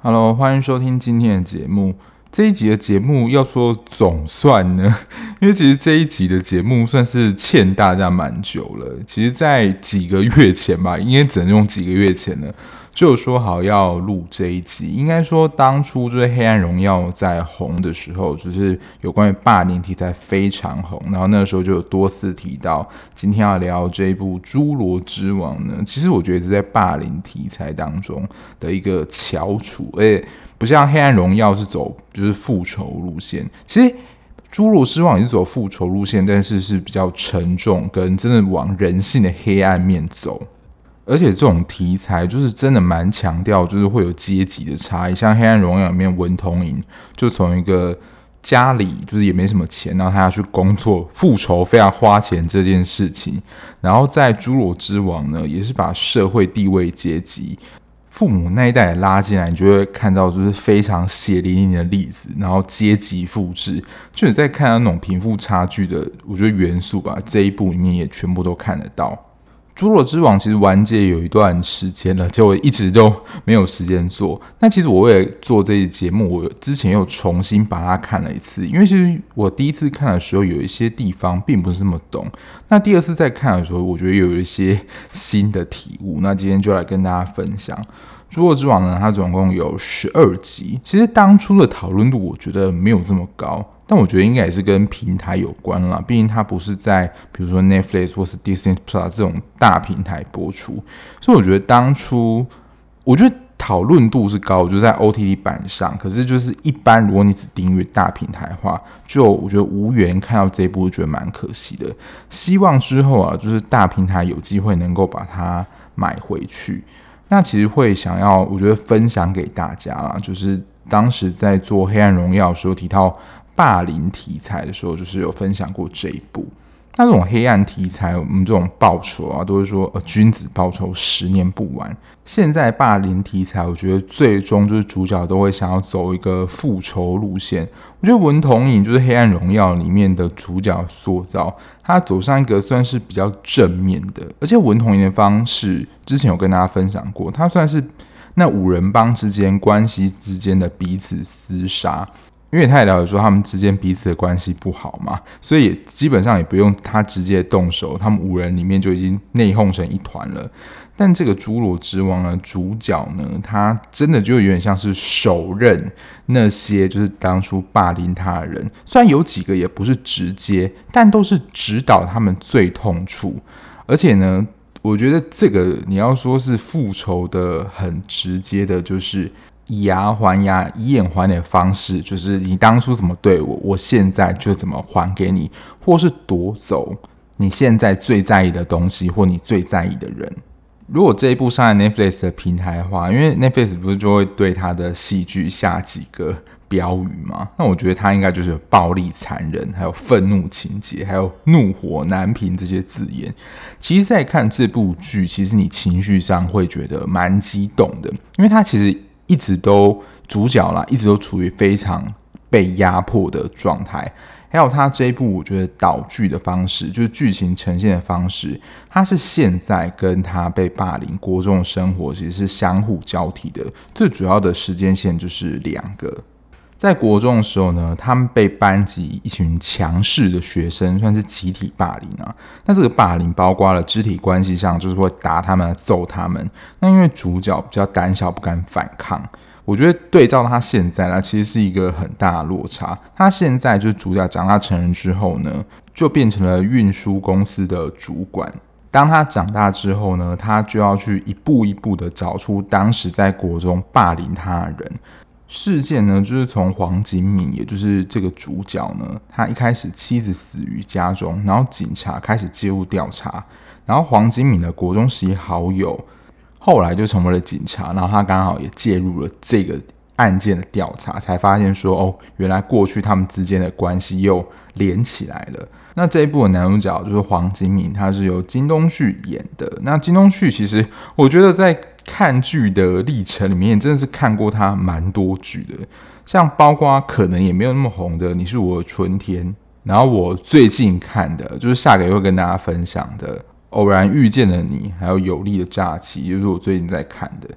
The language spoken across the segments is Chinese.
Hello，欢迎收听今天的节目。这一集的节目要说总算呢，因为其实这一集的节目算是欠大家蛮久了。其实，在几个月前吧，应该只能用几个月前了。就说好要录这一集，应该说当初就是《黑暗荣耀》在红的时候，就是有关于霸凌题材非常红，然后那个时候就有多次提到，今天要聊这一部《侏罗之王》呢。其实我觉得是在霸凌题材当中的一个翘楚，而且不像《黑暗荣耀》是走就是复仇路线，其实《侏罗之王》也是走复仇路线，但是是比较沉重，跟真的往人性的黑暗面走。而且这种题材就是真的蛮强调，就是会有阶级的差异。像《黑暗荣耀》里面文同垠就从一个家里就是也没什么钱，然后他要去工作复仇，非常花钱这件事情。然后在《侏罗之王》呢，也是把社会地位阶级、父母那一代拉进来，你就会看到就是非常血淋淋的例子。然后阶级复制，就你在看到那种贫富差距的，我觉得元素吧，这一部里面也全部都看得到。《侏罗之王》其实完结有一段时间了，结果一直就没有时间做。那其实我为了做这期节目，我之前又重新把它看了一次，因为其实我第一次看的时候有一些地方并不是那么懂。那第二次再看的时候，我觉得有一些新的体悟。那今天就来跟大家分享。《侏罗之王》呢，它总共有十二集。其实当初的讨论度，我觉得没有这么高，但我觉得应该也是跟平台有关啦。毕竟它不是在比如说 Netflix 或是 Disney Plus 这种大平台播出，所以我觉得当初我觉得讨论度是高，就在 OTT 版上。可是就是一般，如果你只订阅大平台的话，就我觉得无缘看到这一部，觉得蛮可惜的。希望之后啊，就是大平台有机会能够把它买回去。那其实会想要，我觉得分享给大家啦，就是当时在做《黑暗荣耀》的时候提到霸凌题材的时候，就是有分享过这一部。那这种黑暗题材，我们这种报仇啊，都是说呃君子报仇，十年不晚。现在霸凌题材，我觉得最终就是主角都会想要走一个复仇路线。我觉得文同影就是《黑暗荣耀》里面的主角塑造，他走上一个算是比较正面的，而且文同影的方式之前有跟大家分享过，他算是那五人帮之间关系之间的彼此厮杀。因为他也了解说他们之间彼此的关系不好嘛，所以基本上也不用他直接动手，他们五人里面就已经内讧成一团了。但这个侏罗之王的主角呢，他真的就有点像是手刃那些就是当初霸凌他的人，虽然有几个也不是直接，但都是指导他们最痛处。而且呢，我觉得这个你要说是复仇的很直接的，就是。以牙还牙，以眼还脸的方式，就是你当初怎么对我，我现在就怎么还给你，或是夺走你现在最在意的东西，或你最在意的人。如果这一部上在 Netflix 的平台的话，因为 Netflix 不是就会对他的戏剧下几个标语吗？那我觉得他应该就是暴力、残忍，还有愤怒情节，还有怒火难平这些字眼。其实，在看这部剧，其实你情绪上会觉得蛮激动的，因为他其实。一直都主角啦，一直都处于非常被压迫的状态。还有他这一部，我觉得导剧的方式，就是剧情呈现的方式，他是现在跟他被霸凌过中的生活其实是相互交替的。最主要的时间线就是两个，在国中的时候呢，他们被班级一群强势的学生算是集体霸凌啊。那这个霸凌包括了肢体关系上，就是会打他们、揍他们。那因为主角比较胆小，不敢反抗。我觉得对照他现在呢，其实是一个很大的落差。他现在就是主角长大成人之后呢，就变成了运输公司的主管。当他长大之后呢，他就要去一步一步的找出当时在国中霸凌他的人。事件呢，就是从黄景敏，也就是这个主角呢，他一开始妻子死于家中，然后警察开始介入调查，然后黄景敏的国中时好友。后来就成为了警察，然后他刚好也介入了这个案件的调查，才发现说哦，原来过去他们之间的关系又连起来了。那这一部的男主角就是黄金敏，他是由金东旭演的。那金东旭其实我觉得在看剧的历程里面，真的是看过他蛮多剧的，像包括可能也没有那么红的《你是我的春天》，然后我最近看的就是下个月会跟大家分享的《偶然遇见了你》，还有《有力的假期》，就是我最近在看的。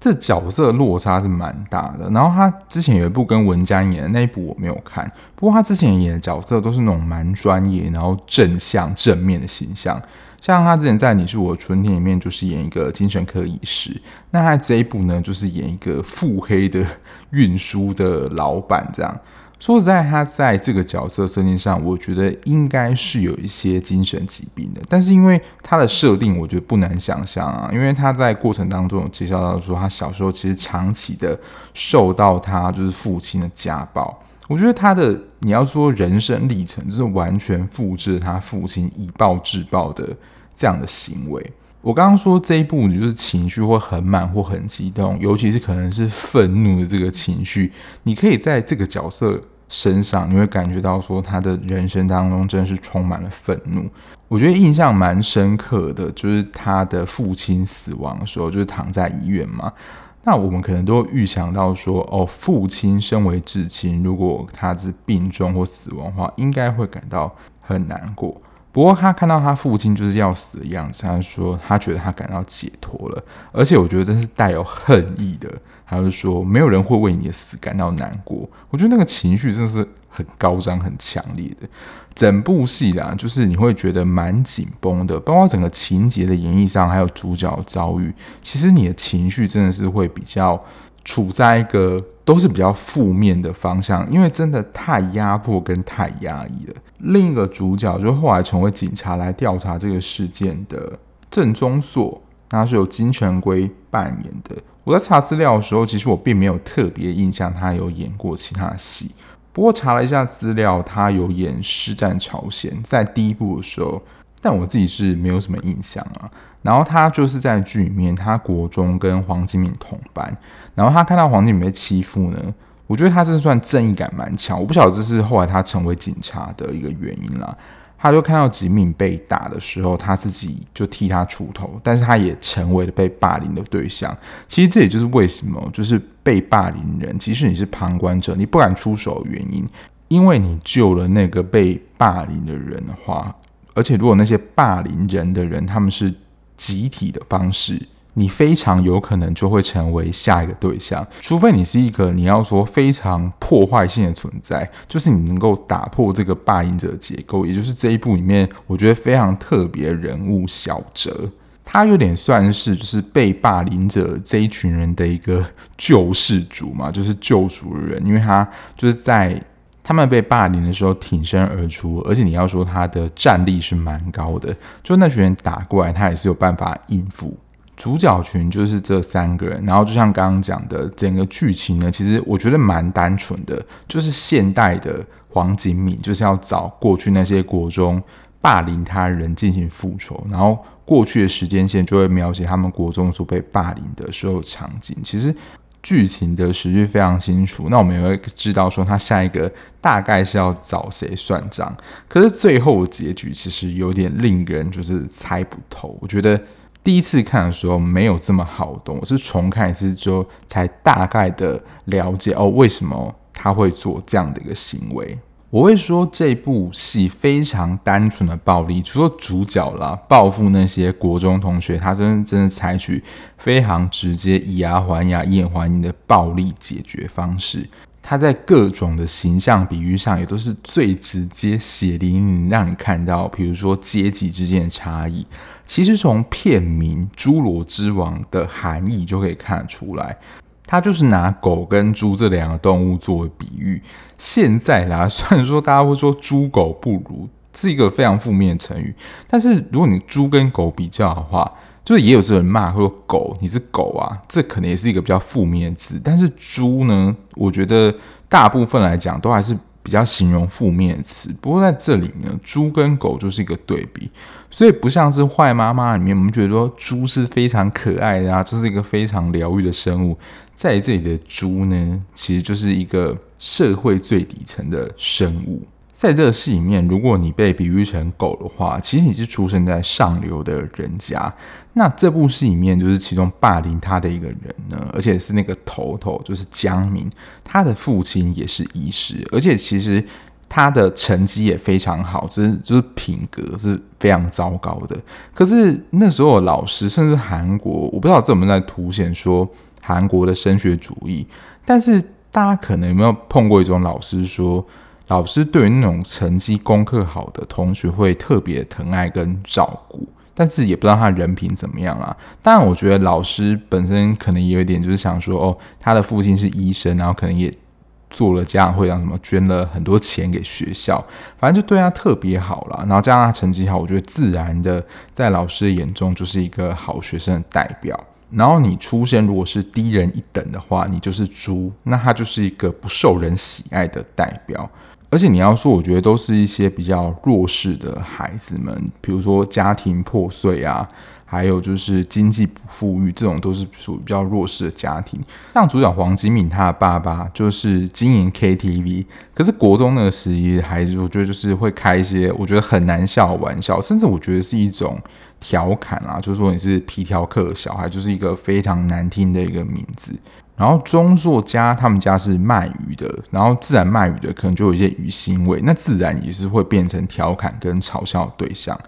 这角色落差是蛮大的。然后他之前有一部跟文姜演的那一部我没有看，不过他之前演的角色都是那种蛮专业，然后正向正面的形象。像他之前在《你是我的春天》里面就是演一个精神科医师，那他这一部呢就是演一个腹黑的运输的老板，这样。说实在，他在这个角色设定上，我觉得应该是有一些精神疾病的。但是因为他的设定，我觉得不难想象啊，因为他在过程当中有介绍到说，他小时候其实长期的受到他就是父亲的家暴。我觉得他的你要说人生历程，就是完全复制他父亲以暴制暴的这样的行为。我刚刚说这一部，你就是情绪会很满或很激动，尤其是可能是愤怒的这个情绪，你可以在这个角色身上，你会感觉到说他的人生当中真的是充满了愤怒。我觉得印象蛮深刻的，就是他的父亲死亡的时候，就是躺在医院嘛。那我们可能都预想到说，哦，父亲身为至亲，如果他是病重或死亡的话，应该会感到很难过。不过他看到他父亲就是要死的样子，他说他觉得他感到解脱了，而且我觉得这是带有恨意的。他就说没有人会为你的死感到难过。我觉得那个情绪真的是很高涨、很强烈的。整部戏啦，就是你会觉得蛮紧绷的，包括整个情节的演绎上，还有主角遭遇，其实你的情绪真的是会比较处在一个。都是比较负面的方向，因为真的太压迫跟太压抑了。另一个主角就后来成为警察来调查这个事件的郑中硕，他是由金城圭扮演的。我在查资料的时候，其实我并没有特别印象他有演过其他戏。不过查了一下资料，他有演《师战朝鲜》在第一部的时候，但我自己是没有什么印象啊。然后他就是在剧里面，他国中跟黄金敏同班。然后他看到黄金敏被欺负呢，我觉得他这算正义感蛮强。我不晓得这是后来他成为警察的一个原因啦。他就看到吉敏被打的时候，他自己就替他出头，但是他也成为了被霸凌的对象。其实这也就是为什么，就是被霸凌人，即使你是旁观者，你不敢出手的原因，因为你救了那个被霸凌的人的话，而且如果那些霸凌人的人他们是集体的方式。你非常有可能就会成为下一个对象，除非你是一个你要说非常破坏性的存在，就是你能够打破这个霸凌者结构，也就是这一部里面我觉得非常特别的人物小哲，他有点算是就是被霸凌者这一群人的一个救世主嘛，就是救赎人，因为他就是在他们被霸凌的时候挺身而出，而且你要说他的战力是蛮高的，就那群人打过来，他也是有办法应付。主角群就是这三个人，然后就像刚刚讲的，整个剧情呢，其实我觉得蛮单纯的，就是现代的黄景敏就是要找过去那些国中霸凌他人进行复仇，然后过去的时间线就会描写他们国中所被霸凌的时候场景。其实剧情的时序非常清楚，那我们也会知道说他下一个大概是要找谁算账，可是最后结局其实有点令人就是猜不透，我觉得。第一次看的时候没有这么好懂，我是重看一次之后才大概的了解哦，为什么他会做这样的一个行为。我会说这部戏非常单纯的暴力，除了主角啦，报复那些国中同学，他真的真的采取非常直接以牙还牙、以眼还眼的暴力解决方式。他在各种的形象比喻上也都是最直接、血淋淋，让你看到，比如说阶级之间的差异。其实从片名《侏罗之王》的含义就可以看得出来，他就是拿狗跟猪这两个动物作为比喻。现在啦，虽然说大家会说“猪狗不如”是一个非常负面的成语，但是如果你猪跟狗比较的话，就是也有这人骂说狗，你是狗啊，这可能也是一个比较负面的词。但是猪呢，我觉得大部分来讲都还是比较形容负面的词。不过在这里面，猪跟狗就是一个对比，所以不像是坏妈妈里面，我们觉得说猪是非常可爱的啊，就是一个非常疗愈的生物。在这里的猪呢，其实就是一个社会最底层的生物。在这个戏里面，如果你被比喻成狗的话，其实你是出生在上流的人家。那这部戏里面，就是其中霸凌他的一个人呢，而且是那个头头，就是姜明，他的父亲也是医师，而且其实他的成绩也非常好，只是就是品格是非常糟糕的。可是那时候老师，甚至韩国，我不知道这有没有在凸显说韩国的升学主义。但是大家可能有没有碰过一种老师说，老师对于那种成绩功课好的同学会特别疼爱跟照顾。但是也不知道他人品怎么样啊。当然，我觉得老师本身可能也有一点，就是想说，哦，他的父亲是医生，然后可能也做了家长会，让什么捐了很多钱给学校，反正就对他特别好了。然后加上他成绩好，我觉得自然的在老师的眼中就是一个好学生的代表。然后你出身如果是低人一等的话，你就是猪，那他就是一个不受人喜爱的代表。而且你要说，我觉得都是一些比较弱势的孩子们，比如说家庭破碎啊，还有就是经济不富裕，这种都是属于比较弱势的家庭。像主角黄金敏他的爸爸就是经营 KTV，可是国中那个时期孩子，我觉得就是会开一些我觉得很难笑的玩笑，甚至我觉得是一种调侃啊，就是说你是皮条客小孩，就是一个非常难听的一个名字。然后中硕家他们家是卖鱼的，然后自然卖鱼的可能就有一些鱼腥味，那自然也是会变成调侃跟嘲笑的对象。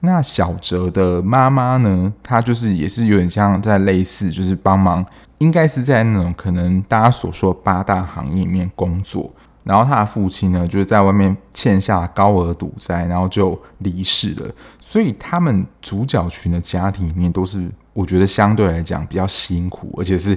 那小哲的妈妈呢，她就是也是有点像在类似，就是帮忙，应该是在那种可能大家所说的八大行业里面工作。然后他的父亲呢，就是在外面欠下高额赌债，然后就离世了。所以他们主角群的家庭里面都是，我觉得相对来讲比较辛苦，而且是。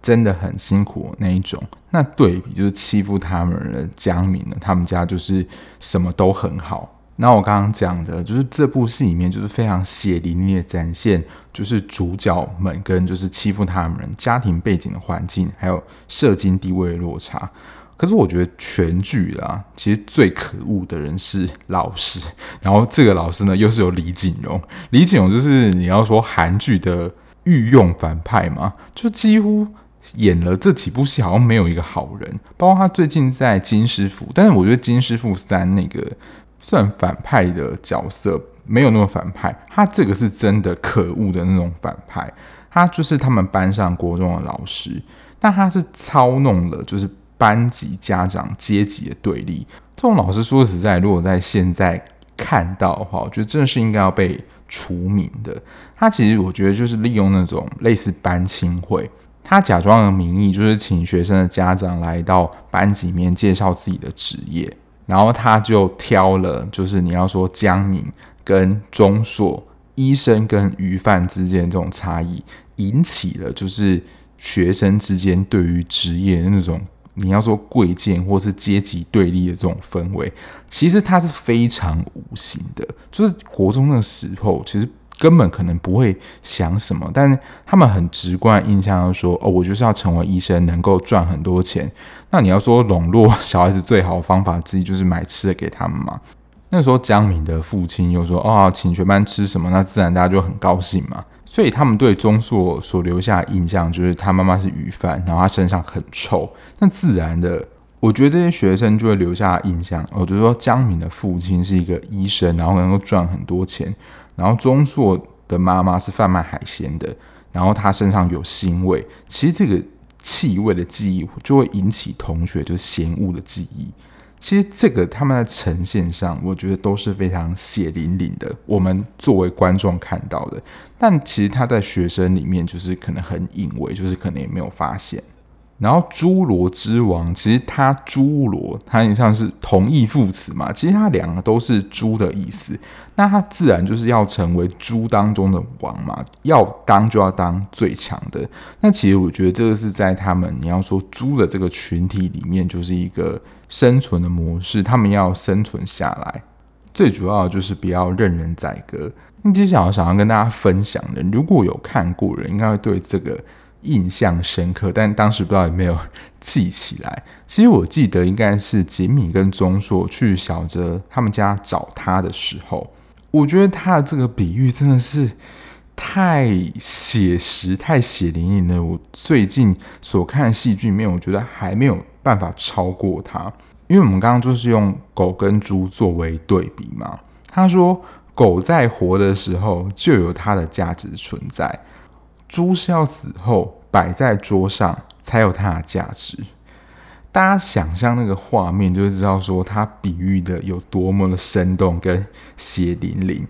真的很辛苦那一种，那对比就是欺负他们的江敏呢，他们家就是什么都很好。那我刚刚讲的就是这部戏里面就是非常血淋淋的展现，就是主角们跟就是欺负他们人家庭背景的环境，还有社经地位的落差。可是我觉得全剧啦，其实最可恶的人是老师，然后这个老师呢又是有李瑾荣，李瑾荣就是你要说韩剧的御用反派嘛，就几乎。演了这几部戏，好像没有一个好人。包括他最近在《金师傅》，但是我觉得《金师傅三》那个算反派的角色没有那么反派，他这个是真的可恶的那种反派。他就是他们班上国中的老师，但他是操弄了就是班级家长阶级的对立。这种老师说实在，如果在现在看到的话，我觉得真的是应该要被除名的。他其实我觉得就是利用那种类似班亲会。他假装的名义就是请学生的家长来到班级里面介绍自己的职业，然后他就挑了，就是你要说江宁跟钟硕医生跟鱼贩之间这种差异，引起了就是学生之间对于职业的那种你要说贵贱或是阶级对立的这种氛围，其实它是非常无形的，就是国中的时候其实。根本可能不会想什么，但是他们很直观印象就说：“哦，我就是要成为医生，能够赚很多钱。”那你要说笼络小孩子最好的方法之一就是买吃的给他们嘛？那时候姜敏的父亲又说：“哦，请全班吃什么？”那自然大家就很高兴嘛。所以他们对钟硕所留下的印象就是他妈妈是鱼贩，然后他身上很臭。那自然的，我觉得这些学生就会留下印象。我就说姜敏的父亲是一个医生，然后能够赚很多钱。然后钟硕的妈妈是贩卖海鲜的，然后他身上有腥味，其实这个气味的记忆就会引起同学就是嫌恶的记忆。其实这个他们在呈现上，我觉得都是非常血淋淋的。我们作为观众看到的，但其实他在学生里面就是可能很隐微，就是可能也没有发现。然后侏罗之王，其实他侏罗，它也像是同义副词嘛。其实它两个都是猪的意思，那他自然就是要成为猪当中的王嘛，要当就要当最强的。那其实我觉得这个是在他们你要说猪的这个群体里面，就是一个生存的模式，他们要生存下来，最主要的就是不要任人宰割。那接下来想要跟大家分享的，如果有看过人，应该会对这个。印象深刻，但当时不知道有没有记起来。其实我记得应该是杰米跟钟硕去小泽他们家找他的时候，我觉得他的这个比喻真的是太写实、太血淋淋了。我最近所看的戏剧里面，我觉得还没有办法超过它，因为我们刚刚就是用狗跟猪作为对比嘛。他说，狗在活的时候就有它的价值存在。猪是要死后摆在桌上才有它的价值，大家想象那个画面，就会知道说它比喻的有多么的生动跟血淋淋。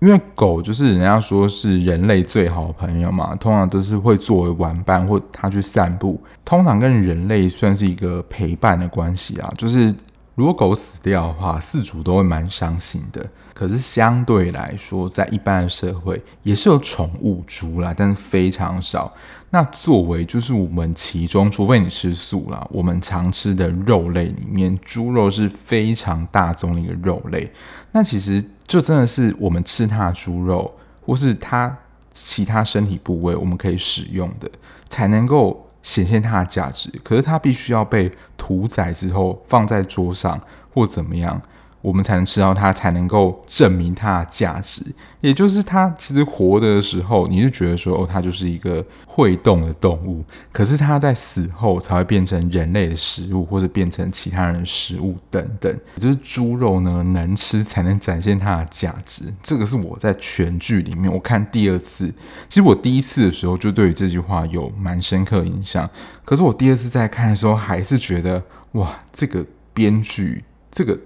因为狗就是人家说是人类最好的朋友嘛，通常都是会作为玩伴或它去散步，通常跟人类算是一个陪伴的关系啊。就是如果狗死掉的话，饲主都会蛮伤心的。可是相对来说，在一般的社会也是有宠物猪啦，但是非常少。那作为就是我们其中，除非你吃素啦，我们常吃的肉类里面，猪肉是非常大宗的一个肉类。那其实就真的是我们吃它的猪肉，或是它其他身体部位，我们可以使用的，才能够显现它的价值。可是它必须要被屠宰之后放在桌上，或怎么样。我们才能吃到它，才能够证明它的价值。也就是它其实活着的时候，你就觉得说，哦，它就是一个会动的动物。可是它在死后才会变成人类的食物，或者变成其他人的食物等等。就是猪肉呢，能吃才能展现它的价值。这个是我在全剧里面我看第二次，其实我第一次的时候就对于这句话有蛮深刻印象。可是我第二次在看的时候，还是觉得哇，这个编剧这个。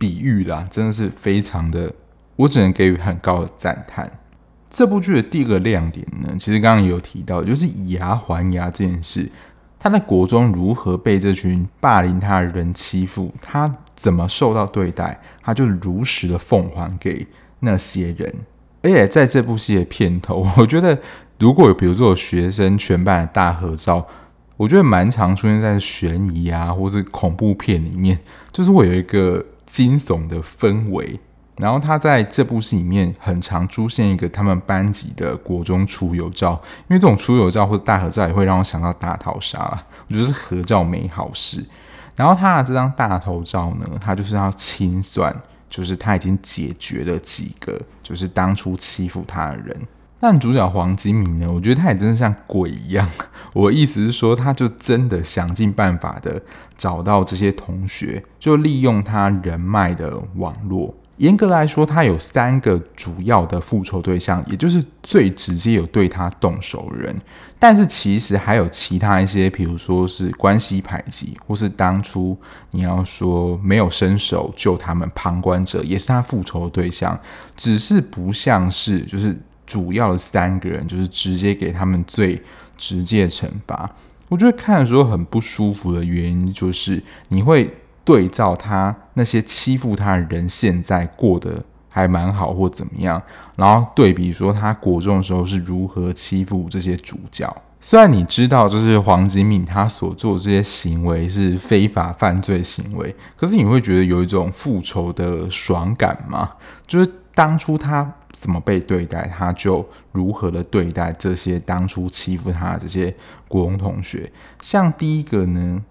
比喻啦，真的是非常的，我只能给予很高的赞叹。这部剧的第二个亮点呢，其实刚刚也有提到，就是以牙还牙这件事。他在国中如何被这群霸凌他的人欺负，他怎么受到对待，他就如实的奉还给那些人。而且在这部戏的片头，我觉得如果有比如说有学生全班的大合照，我觉得蛮常出现在悬疑啊或是恐怖片里面，就是会有一个。惊悚的氛围，然后他在这部戏里面很常出现一个他们班级的国中出游照，因为这种出游照或者大合照也会让我想到大逃杀，我觉得是合照没好事。然后他的这张大头照呢，他就是要清算，就是他已经解决了几个，就是当初欺负他的人。但主角黄金明呢，我觉得他也真的像鬼一样。我意思是说，他就真的想尽办法的找到这些同学，就利用他人脉的网络。严格来说，他有三个主要的复仇对象，也就是最直接有对他动手的人。但是其实还有其他一些，比如说是关系排挤，或是当初你要说没有伸手救他们旁观者，也是他复仇的对象。只是不像是就是。主要的三个人就是直接给他们最直接的惩罚。我觉得看的时候很不舒服的原因，就是你会对照他那些欺负他的人现在过得还蛮好或怎么样，然后对比说他国中的时候是如何欺负这些主角。虽然你知道就是黄金敏他所做这些行为是非法犯罪行为，可是你会觉得有一种复仇的爽感吗？就是当初他。怎么被对待，他就如何的对待这些当初欺负他的这些国中同学。像第一个呢，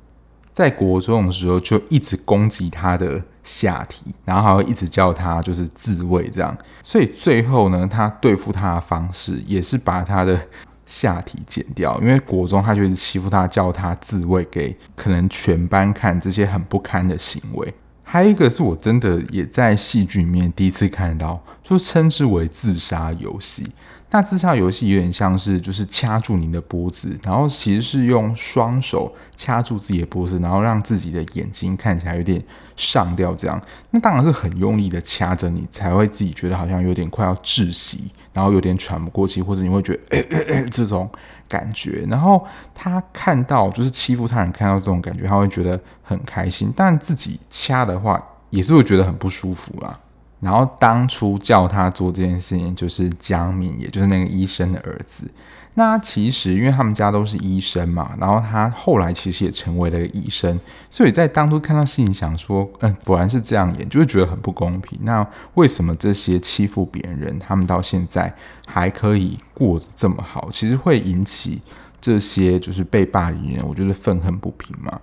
在国中的时候就一直攻击他的下体，然后还会一直叫他就是自慰这样。所以最后呢，他对付他的方式也是把他的下体剪掉，因为国中他就一直欺负他，叫他自慰给可能全班看这些很不堪的行为。还有一个是我真的也在戏剧里面第一次看到，就称之为自杀游戏。那自杀游戏有点像是就是掐住您的脖子，然后其实是用双手掐住自己的脖子，然后让自己的眼睛看起来有点上吊，这样。那当然是很用力的掐着你，才会自己觉得好像有点快要窒息，然后有点喘不过气，或者你会觉得诶诶诶这种感觉。然后他看到就是欺负他人，看到这种感觉，他会觉得很开心。但自己掐的话，也是会觉得很不舒服啦。然后当初叫他做这件事情，就是江敏，也就是那个医生的儿子。那其实因为他们家都是医生嘛，然后他后来其实也成为了医生，所以在当初看到戏，想说，嗯，果然是这样演，就会觉得很不公平。那为什么这些欺负别人人，他们到现在还可以过得这么好？其实会引起这些就是被霸凌人，我觉得愤恨不平嘛。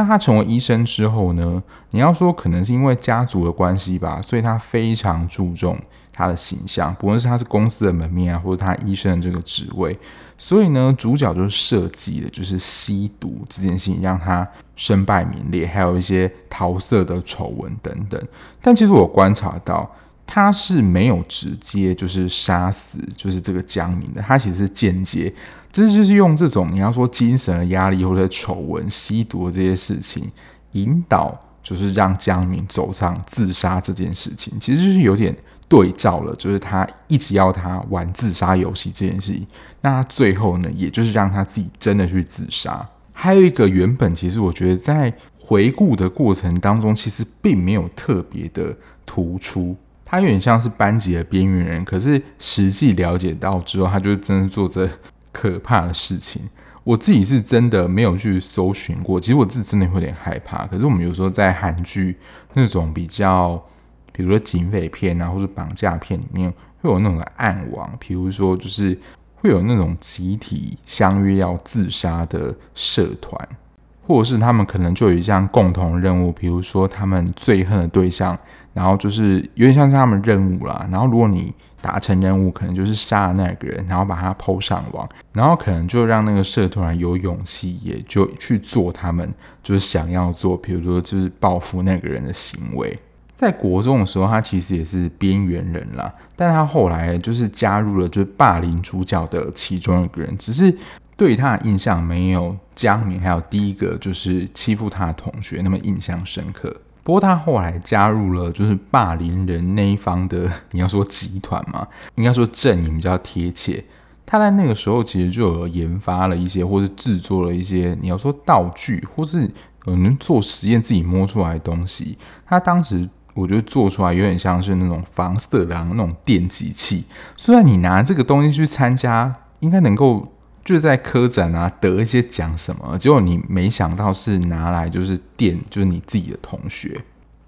那他成为医生之后呢？你要说可能是因为家族的关系吧，所以他非常注重他的形象，不论是他是公司的门面啊，或者他医生的这个职位。所以呢，主角就设计的就是吸毒这件事情，让他身败名裂，还有一些桃色的丑闻等等。但其实我观察到，他是没有直接就是杀死就是这个江明的，他其实是间接。这就是用这种你要说精神的压力或者丑闻、吸毒这些事情引导，就是让江明走上自杀这件事情，其实就是有点对照了，就是他一直要他玩自杀游戏这件事情，那最后呢，也就是让他自己真的去自杀。还有一个原本其实我觉得在回顾的过程当中，其实并没有特别的突出，他有点像是班级的边缘人，可是实际了解到之后，他就真的做着可怕的事情。我自己是真的没有去搜寻过，其实我自己真的有点害怕。可是我们有时候在韩剧那种比较，比如说警匪片啊，或者绑架片里面，会有那种暗网，比如说就是。会有那种集体相约要自杀的社团，或者是他们可能就有一项共同任务，比如说他们最恨的对象，然后就是有点像是他们任务啦。然后如果你达成任务，可能就是杀了那个人，然后把他 PO 上网，然后可能就让那个社团有勇气，也就去做他们就是想要做，比如说就是报复那个人的行为。在国中的时候，他其实也是边缘人啦，但他后来就是加入了就是霸凌主角的其中一个人，只是对他的印象没有江明还有第一个就是欺负他的同学那么印象深刻。不过他后来加入了就是霸凌人那一方的，你要说集团嘛，应该说阵营比较贴切。他在那个时候其实就有研发了一些，或是制作了一些，你要说道具，或是有人做实验自己摸出来的东西。他当时。我觉得做出来有点像是那种防色狼那种电击器，虽然你拿这个东西去参加，应该能够就是在科展啊得一些奖什么，结果你没想到是拿来就是电，就是你自己的同学。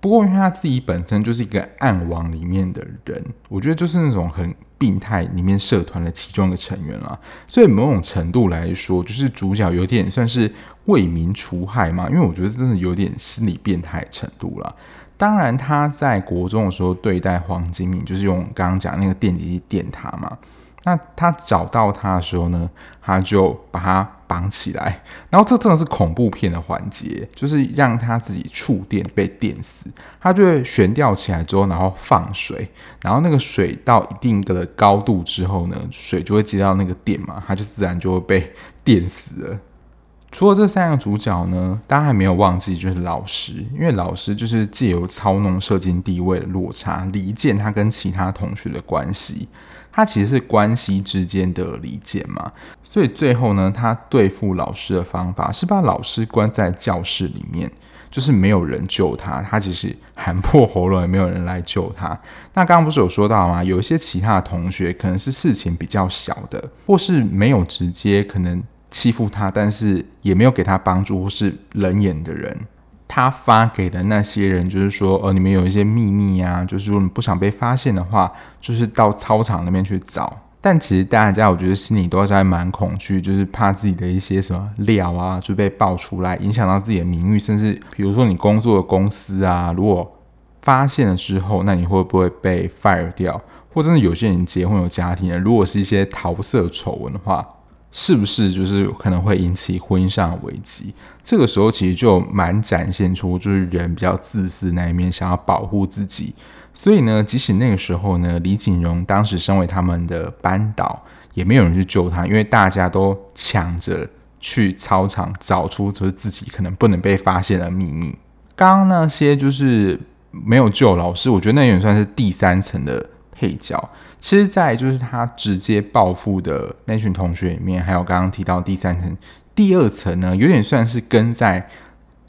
不过因为他自己本身就是一个暗网里面的人，我觉得就是那种很病态里面社团的其中一个成员啦，所以某种程度来说，就是主角有点算是为民除害嘛，因为我觉得真的有点心理变态程度了。当然，他在国中的时候对待黄金敏，就是用刚刚讲那个电击电他嘛。那他找到他的时候呢，他就把他绑起来，然后这真的是恐怖片的环节，就是让他自己触电被电死。他就会悬吊起来之后，然后放水，然后那个水到一定的高度之后呢，水就会接到那个电嘛，他就自然就会被电死了。除了这三个主角呢，大家还没有忘记，就是老师，因为老师就是借由操弄社经地位的落差，离间他跟其他同学的关系，他其实是关系之间的理解嘛，所以最后呢，他对付老师的方法是把老师关在教室里面，就是没有人救他，他其实喊破喉咙也没有人来救他。那刚刚不是有说到吗？有一些其他的同学可能是事情比较小的，或是没有直接可能。欺负他，但是也没有给他帮助或是冷眼的人，他发给的那些人，就是说，呃，你们有一些秘密啊，就是如果你不想被发现的话，就是到操场那边去找。但其实大家，我觉得心里都是还蛮恐惧，就是怕自己的一些什么料啊，就被爆出来，影响到自己的名誉，甚至比如说你工作的公司啊，如果发现了之后，那你会不会被 fire 掉？或者是有些人结婚有家庭的，如果是一些桃色丑闻的话。是不是就是可能会引起婚姻上的危机？这个时候其实就蛮展现出就是人比较自私那一面，想要保护自己。所以呢，即使那个时候呢，李锦荣当时身为他们的班导，也没有人去救他，因为大家都抢着去操场找出就是自己可能不能被发现的秘密。刚刚那些就是没有救老师，我觉得那也算是第三层的配角。其实，在就是他直接报复的那群同学里面，还有刚刚提到第三层、第二层呢，有点算是跟在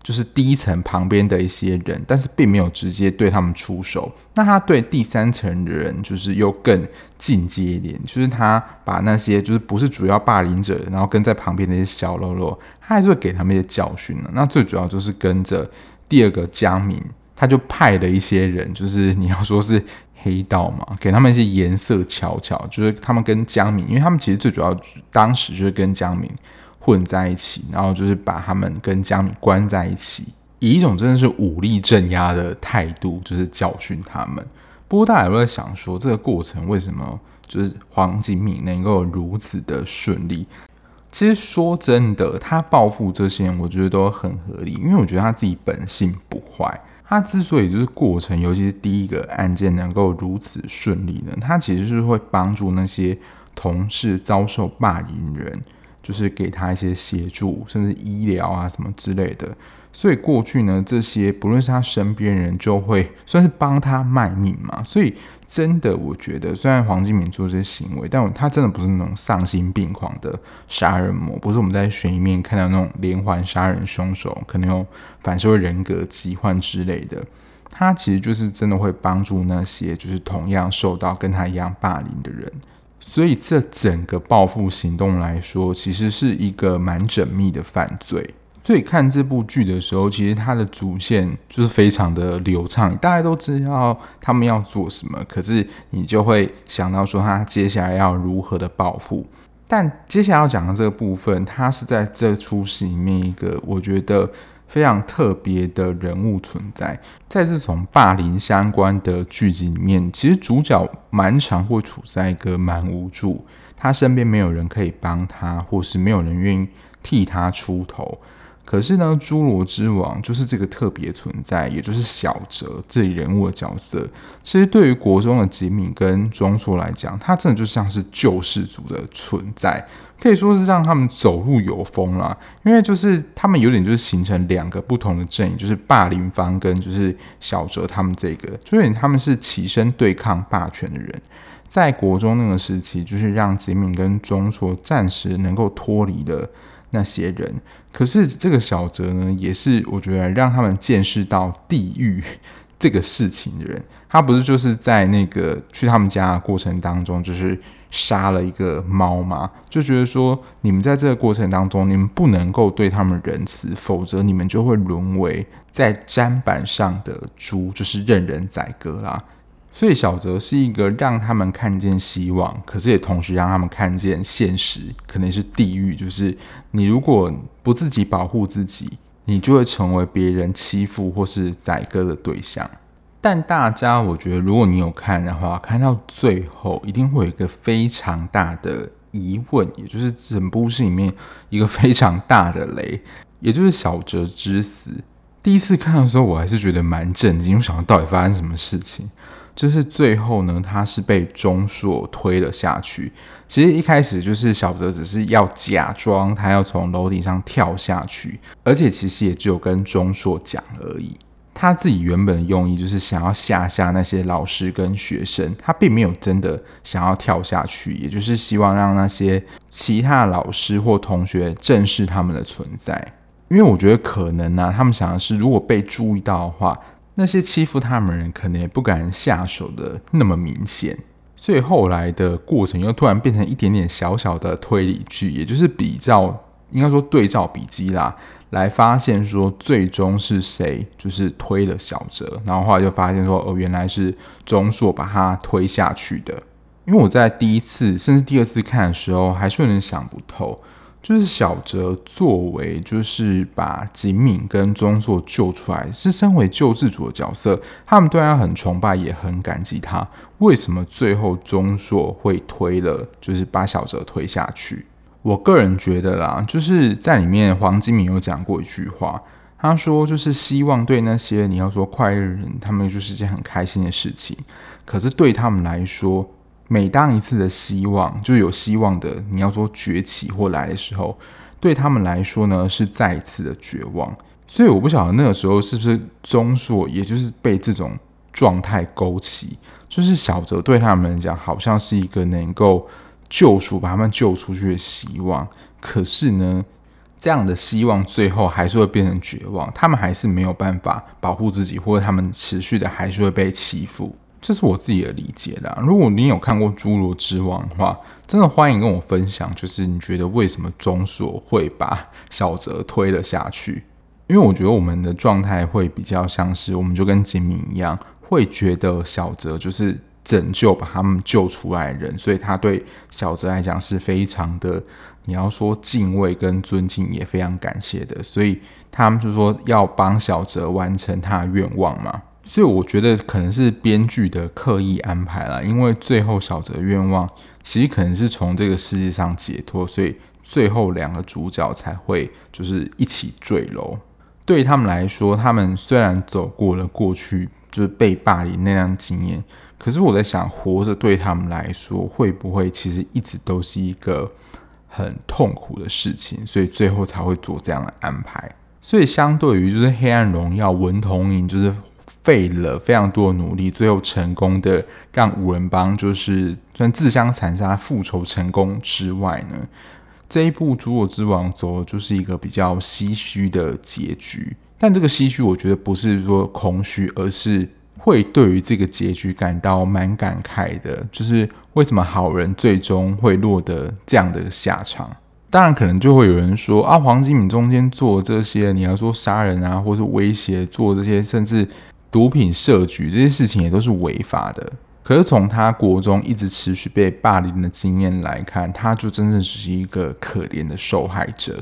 就是第一层旁边的一些人，但是并没有直接对他们出手。那他对第三层的人，就是又更进阶一点，就是他把那些就是不是主要霸凌者，然后跟在旁边的一些小喽啰，他还是会给他们一些教训的。那最主要就是跟着第二个江明，他就派了一些人，就是你要说是。黑道嘛，给他们一些颜色瞧瞧，就是他们跟江敏，因为他们其实最主要当时就是跟江敏混在一起，然后就是把他们跟江敏关在一起，以一种真的是武力镇压的态度，就是教训他们。不过大家也会想说，这个过程为什么就是黄景敏能够如此的顺利？其实说真的，他报复这些人，我觉得都很合理，因为我觉得他自己本性不坏。他之所以就是过程，尤其是第一个案件能够如此顺利呢，他其实是会帮助那些同事遭受霸凌人，就是给他一些协助，甚至医疗啊什么之类的。所以过去呢，这些不论是他身边人，就会算是帮他卖命嘛。所以真的，我觉得虽然黄金敏做这些行为，但他真的不是那种丧心病狂的杀人魔，不是我们在悬疑面看到那种连环杀人凶手，可能有反社会人格疾患之类的。他其实就是真的会帮助那些就是同样受到跟他一样霸凌的人。所以这整个报复行动来说，其实是一个蛮缜密的犯罪。所以看这部剧的时候，其实它的主线就是非常的流畅，大家都知道他们要做什么，可是你就会想到说他接下来要如何的报复。但接下来要讲的这个部分，它是在这出戏里面一个我觉得非常特别的人物存在。在这种霸凌相关的剧集里面，其实主角蛮常会处在一个蛮无助，他身边没有人可以帮他，或是没有人愿意替他出头。可是呢，侏罗之王就是这个特别存在，也就是小哲这一人物的角色。其实对于国中的吉敏跟钟硕来讲，他真的就像是救世主的存在，可以说是让他们走路有风啦。因为就是他们有点就是形成两个不同的阵营，就是霸凌方跟就是小哲他们这个，就有点他们是起身对抗霸权的人。在国中那个时期，就是让吉敏跟钟硕暂时能够脱离的那些人。可是这个小哲呢，也是我觉得让他们见识到地狱 这个事情的人。他不是就是在那个去他们家的过程当中，就是杀了一个猫吗？就觉得说，你们在这个过程当中，你们不能够对他们仁慈，否则你们就会沦为在砧板上的猪，就是任人宰割啦。所以小哲是一个让他们看见希望，可是也同时让他们看见现实，可能是地狱。就是你如果不自己保护自己，你就会成为别人欺负或是宰割的对象。但大家，我觉得如果你有看的话，看到最后一定会有一个非常大的疑问，也就是整部戏里面一个非常大的雷，也就是小哲之死。第一次看的时候，我还是觉得蛮震惊，我想到底发生什么事情。就是最后呢，他是被钟硕推了下去。其实一开始就是小哲只是要假装他要从楼顶上跳下去，而且其实也只有跟钟硕讲而已。他自己原本的用意就是想要吓吓那些老师跟学生，他并没有真的想要跳下去，也就是希望让那些其他的老师或同学正视他们的存在。因为我觉得可能呢、他们想的是如果被注意到的话。那些欺负他们人可能也不敢下手的那么明显，所以后来的过程又突然变成一点点小小的推理剧，也就是比较应该说对照笔记啦，来发现说最终是谁就是推了小哲，然后后来就发现说哦，原来是钟硕把他推下去的。因为我在第一次甚至第二次看的时候，还是有点想不透。就是小哲作为，就是把吉敏跟钟硕救出来，是身为救世主的角色，他们对他很崇拜，也很感激他。为什么最后钟硕会推了，就是把小哲推下去？我个人觉得啦，就是在里面黄金敏有讲过一句话，他说就是希望对那些你要说快乐人，他们就是一件很开心的事情，可是对他们来说。每当一次的希望，就有希望的，你要说崛起或来的时候，对他们来说呢，是再一次的绝望。所以我不晓得那个时候是不是钟硕，也就是被这种状态勾起，就是小哲对他们来讲，好像是一个能够救赎，把他们救出去的希望。可是呢，这样的希望最后还是会变成绝望，他们还是没有办法保护自己，或者他们持续的还是会被欺负。这是我自己的理解的。如果你有看过《侏罗之王》的话，真的欢迎跟我分享，就是你觉得为什么钟所会把小泽推了下去？因为我觉得我们的状态会比较像是，我们就跟吉米一样，会觉得小泽就是拯救把他们救出来的人，所以他对小泽来讲是非常的，你要说敬畏跟尊敬，也非常感谢的。所以他们就说要帮小泽完成他的愿望嘛。所以我觉得可能是编剧的刻意安排啦，因为最后小泽愿望其实可能是从这个世界上解脱，所以最后两个主角才会就是一起坠楼。对于他们来说，他们虽然走过了过去就是被霸凌那样经验，可是我在想，活着对他们来说会不会其实一直都是一个很痛苦的事情，所以最后才会做这样的安排。所以相对于就是《黑暗荣耀》，文同影就是费了非常多的努力，最后成功的让五人帮就是算自相残杀、复仇成功之外呢，这一部《诸我之王》走的就是一个比较唏嘘的结局。但这个唏嘘，我觉得不是说空虚，而是会对于这个结局感到蛮感慨的。就是为什么好人最终会落得这样的下场？当然，可能就会有人说啊，黄金敏中间做这些，你要说杀人啊，或是威胁做这些，甚至毒品设局这些事情，也都是违法的。可是从他国中一直持续被霸凌的经验来看，他就真正只是一个可怜的受害者。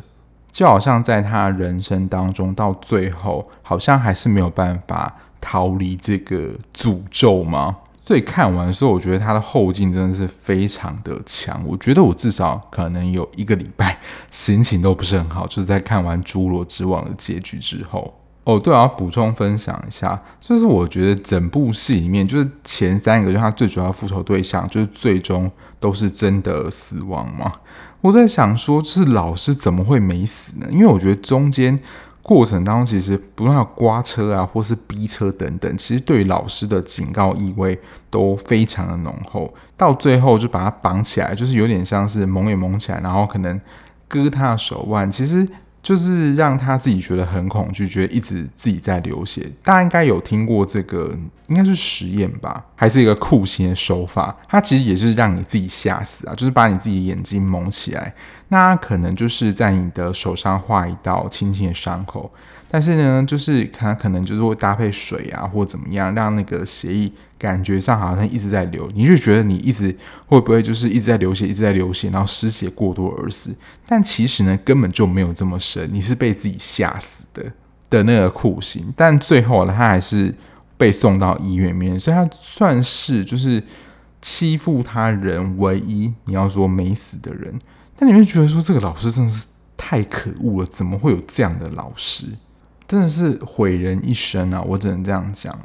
就好像在他人生当中，到最后好像还是没有办法逃离这个诅咒吗？所以看完的时候，我觉得他的后劲真的是非常的强。我觉得我至少可能有一个礼拜心情都不是很好，就是在看完《侏罗之王》的结局之后。哦，对，我要补充分享一下，就是我觉得整部戏里面，就是前三个，就他最主要复仇对象，就是最终都是真的死亡嘛。我在想说，就是老师怎么会没死呢？因为我觉得中间过程当中，其实不论要刮车啊，或是逼车等等，其实对于老师的警告意味都非常的浓厚。到最后就把他绑起来，就是有点像是蒙也蒙起来，然后可能割他的手腕。其实。就是让他自己觉得很恐惧，觉得一直自己在流血。大家应该有听过这个，应该是实验吧，还是一个酷刑的手法？它其实也是让你自己吓死啊，就是把你自己眼睛蒙起来。那可能就是在你的手上画一道轻轻的伤口。但是呢，就是它可能就是会搭配水啊，或怎么样，让那个血液感觉上好像一直在流，你就觉得你一直会不会就是一直在流血，一直在流血，然后失血过多而死？但其实呢，根本就没有这么深，你是被自己吓死的的那个酷刑。但最后呢，他还是被送到医院面，所以他算是就是欺负他人唯一你要说没死的人。但你会觉得说，这个老师真的是太可恶了，怎么会有这样的老师？真的是毁人一生啊！我只能这样讲，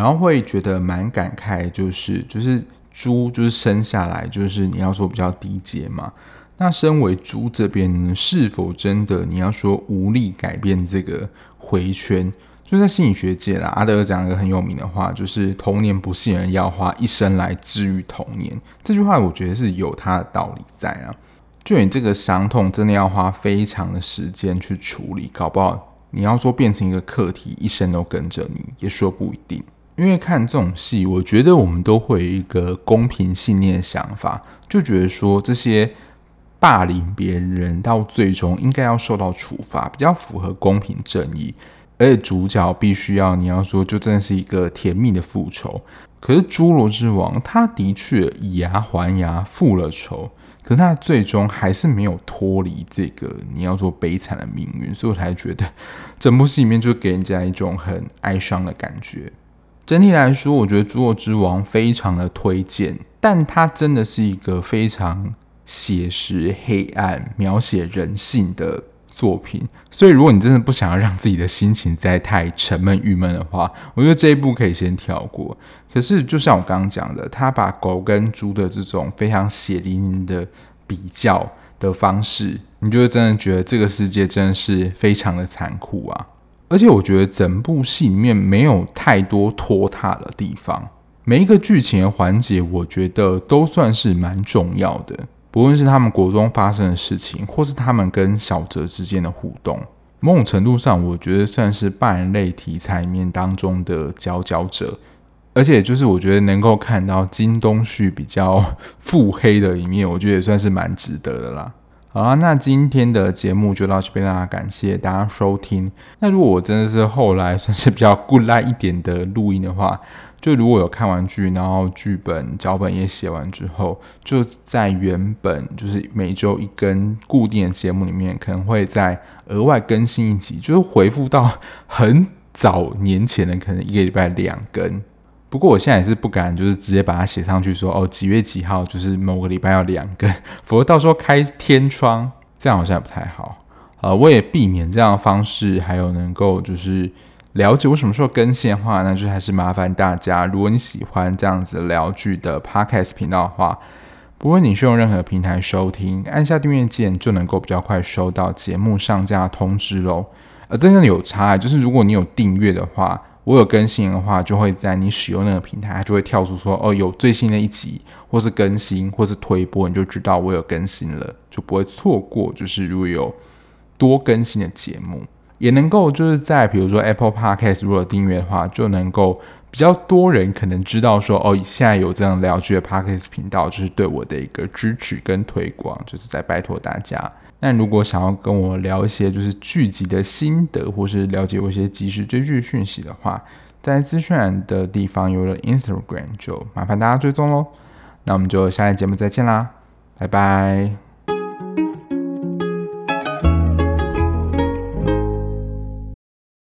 然后会觉得蛮感慨，就是就是猪就是生下来就是你要说比较低阶嘛，那身为猪这边，是否真的你要说无力改变这个回圈？就在心理学界啦，阿德勒讲一个很有名的话，就是童年不幸人要花一生来治愈童年。这句话我觉得是有它的道理在啊，就你这个伤痛真的要花非常的时间去处理，搞不好。你要说变成一个课题，一生都跟着你，也说不一定。因为看这种戏，我觉得我们都会有一个公平信念的想法，就觉得说这些霸凌别人到最终应该要受到处罚，比较符合公平正义。而且主角必须要，你要说就真的是一个甜蜜的复仇。可是侏罗之王，他的确以牙还牙，复了仇。可是他最终还是没有脱离这个你要说悲惨的命运，所以我才觉得整部戏里面就给人家一种很哀伤的感觉。整体来说，我觉得《诸罗之王》非常的推荐，但它真的是一个非常写实、黑暗、描写人性的作品。所以，如果你真的不想要让自己的心情再太沉闷、郁闷的话，我觉得这一部可以先跳过。可是，就像我刚刚讲的，他把狗跟猪的这种非常血淋淋的比较的方式，你就会真的觉得这个世界真的是非常的残酷啊！而且，我觉得整部戏里面没有太多拖沓的地方，每一个剧情的环节，我觉得都算是蛮重要的。不论是他们国中发生的事情，或是他们跟小泽之间的互动，某种程度上，我觉得算是半人类题材里面当中的佼佼者。而且就是我觉得能够看到金东旭比较 腹黑的一面，我觉得也算是蛮值得的啦。好啊，那今天的节目就到这边啦，感谢大家收听。那如果我真的是后来算是比较 good luck 一点的录音的话，就如果有看完剧，然后剧本脚本也写完之后，就在原本就是每周一更固定的节目里面，可能会再额外更新一集，就是回复到很早年前的，可能一个礼拜两更。不过我现在也是不敢，就是直接把它写上去说哦，几月几号就是某个礼拜要两更，否则到时候开天窗，这样好像也不太好。呃，我也避免这样的方式，还有能够就是了解我什么时候更新的话，那就还是麻烦大家，如果你喜欢这样子聊剧的 Podcast 频道的话，不论你是用任何平台收听，按下订阅键就能够比较快收到节目上架通知喽。而真正的有差，就是如果你有订阅的话，我有更新的话，就会在你使用那个平台，它就会跳出说哦，有最新的一集，或是更新，或是推播，你就知道我有更新了，就不会错过。就是如果有多更新的节目，也能够就是在比如说 Apple Podcast 如果订阅的话，就能够。比较多人可能知道说哦，现在有这样聊剧的 Podcast 频道，就是对我的一个支持跟推广，就是在拜托大家。那如果想要跟我聊一些就是剧集的心得，或是了解我一些即时追剧讯息的话，在资讯栏的地方有了 Instagram，就麻烦大家追踪喽。那我们就下期节目再见啦，拜拜。